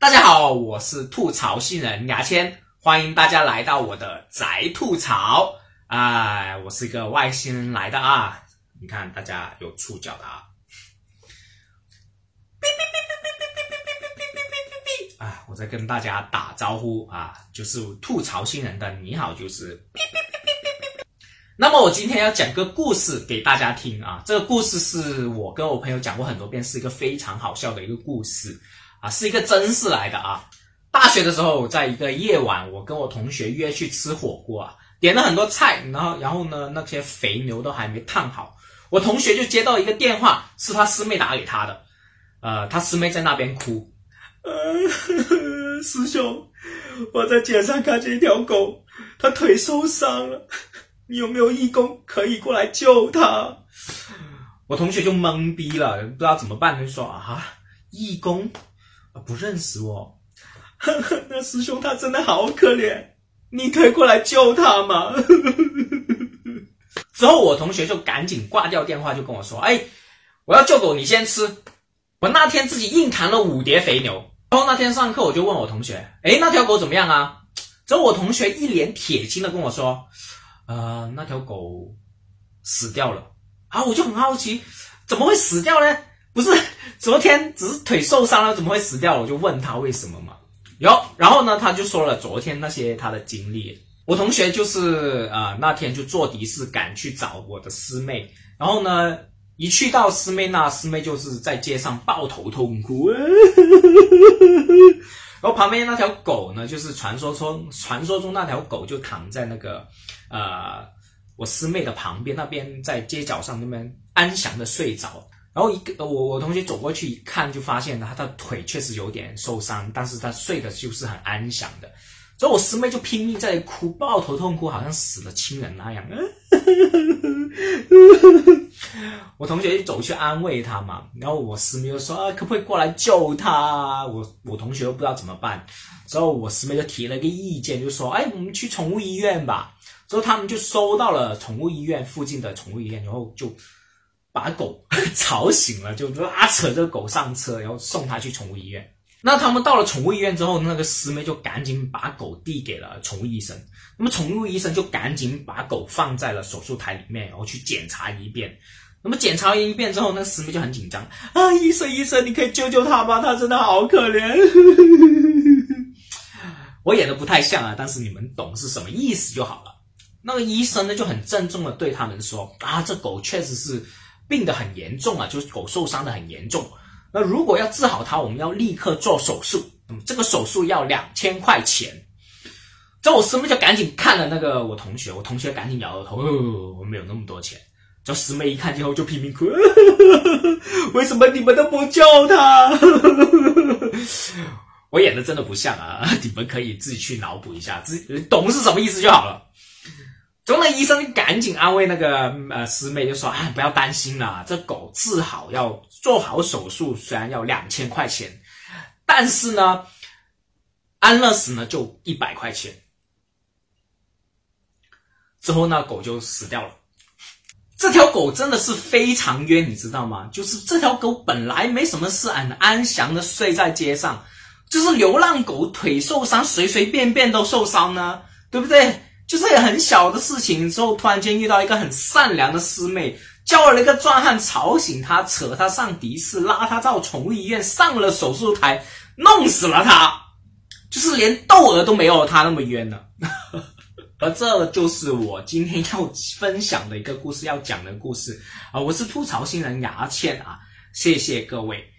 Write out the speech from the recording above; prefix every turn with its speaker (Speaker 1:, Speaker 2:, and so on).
Speaker 1: 大家好，我是吐槽新人牙签，欢迎大家来到我的宅吐槽。哎，我是一个外星人来的啊！你看，大家有触角的啊。啊，我在跟大家打招呼啊，就是吐槽新人的你好，就是。那么我今天要讲个故事给大家听啊，这个故事是我跟我朋友讲过很多遍，是一个非常好笑的一个故事啊，是一个真事来的啊。大学的时候，在一个夜晚，我跟我同学约去吃火锅啊，点了很多菜，然后然后呢，那些肥牛都还没烫好，我同学就接到一个电话，是他师妹打给他的，呃，他师妹在那边哭，呃，师兄，我在街上看见一条狗，它腿受伤了。你有没有义工可以过来救他？我同学就懵逼了，不知道怎么办，就说啊，义工啊不认识我，那师兄他真的好可怜，你可以过来救他吗？之后我同学就赶紧挂掉电话，就跟我说，哎，我要救狗，你先吃。我那天自己硬扛了五碟肥牛，然后那天上课我就问我同学，哎，那条狗怎么样啊？之后我同学一脸铁青的跟我说。呃，那条狗死掉了啊！我就很好奇，怎么会死掉呢？不是昨天只是腿受伤了，怎么会死掉？我就问他为什么嘛。有，然后呢，他就说了昨天那些他的经历。我同学就是呃那天就坐的士赶去找我的师妹，然后呢，一去到师妹那，师妹就是在街上抱头痛哭。然后旁边那条狗呢，就是传说中传说中那条狗就躺在那个，呃，我师妹的旁边那边，在街角上那边安详的睡着。然后一个我我同学走过去一看，就发现他的腿确实有点受伤，但是他睡的就是很安详的。所以我师妹就拼命在哭，抱头痛哭，好像死了亲人那样。我同学就走去安慰他嘛，然后我师妹就说啊，可不可以过来救他？我我同学又不知道怎么办，之后我师妹就提了一个意见，就说哎，我们去宠物医院吧。之后他们就收到了宠物医院附近的宠物医院，然后就把狗 吵醒了，就拉扯这个狗上车，然后送他去宠物医院。那他们到了宠物医院之后，那个师妹就赶紧把狗递给了宠物医生。那么宠物医生就赶紧把狗放在了手术台里面，然后去检查一遍。那么检查完一遍之后，那个师妹就很紧张啊！医生，医生，你可以救救他吗？他真的好可怜。我演的不太像啊，但是你们懂是什么意思就好了。那个医生呢就很郑重的对他们说啊，这狗确实是病得很严重啊，就是狗受伤的很严重。那如果要治好它，我们要立刻做手术。那么这个手术要两千块钱。这我师妹就赶紧看了那个我同学，我同学赶紧摇摇头，我没有那么多钱。这师妹一看之后就拼命哭，为什么你们都不救他？我演的真的不像啊，你们可以自己去脑补一下，自己懂是什么意思就好了。中了医生赶紧安慰那个呃师妹，就说啊不要担心啦，这狗治好要做好手术，虽然要两千块钱，但是呢安乐死呢就一百块钱。之后那狗就死掉了。这条狗真的是非常冤，你知道吗？就是这条狗本来没什么事，很安详的睡在街上，就是流浪狗腿受伤，随随便便都受伤呢，对不对？就是很小的事情之后，突然间遇到一个很善良的师妹，叫了一个壮汉吵醒他，扯他上的士，拉他到宠物医院，上了手术台，弄死了他，就是连窦娥都没有他那么冤呢。而这就是我今天要分享的一个故事，要讲的故事啊！我是吐槽新人牙签啊，谢谢各位。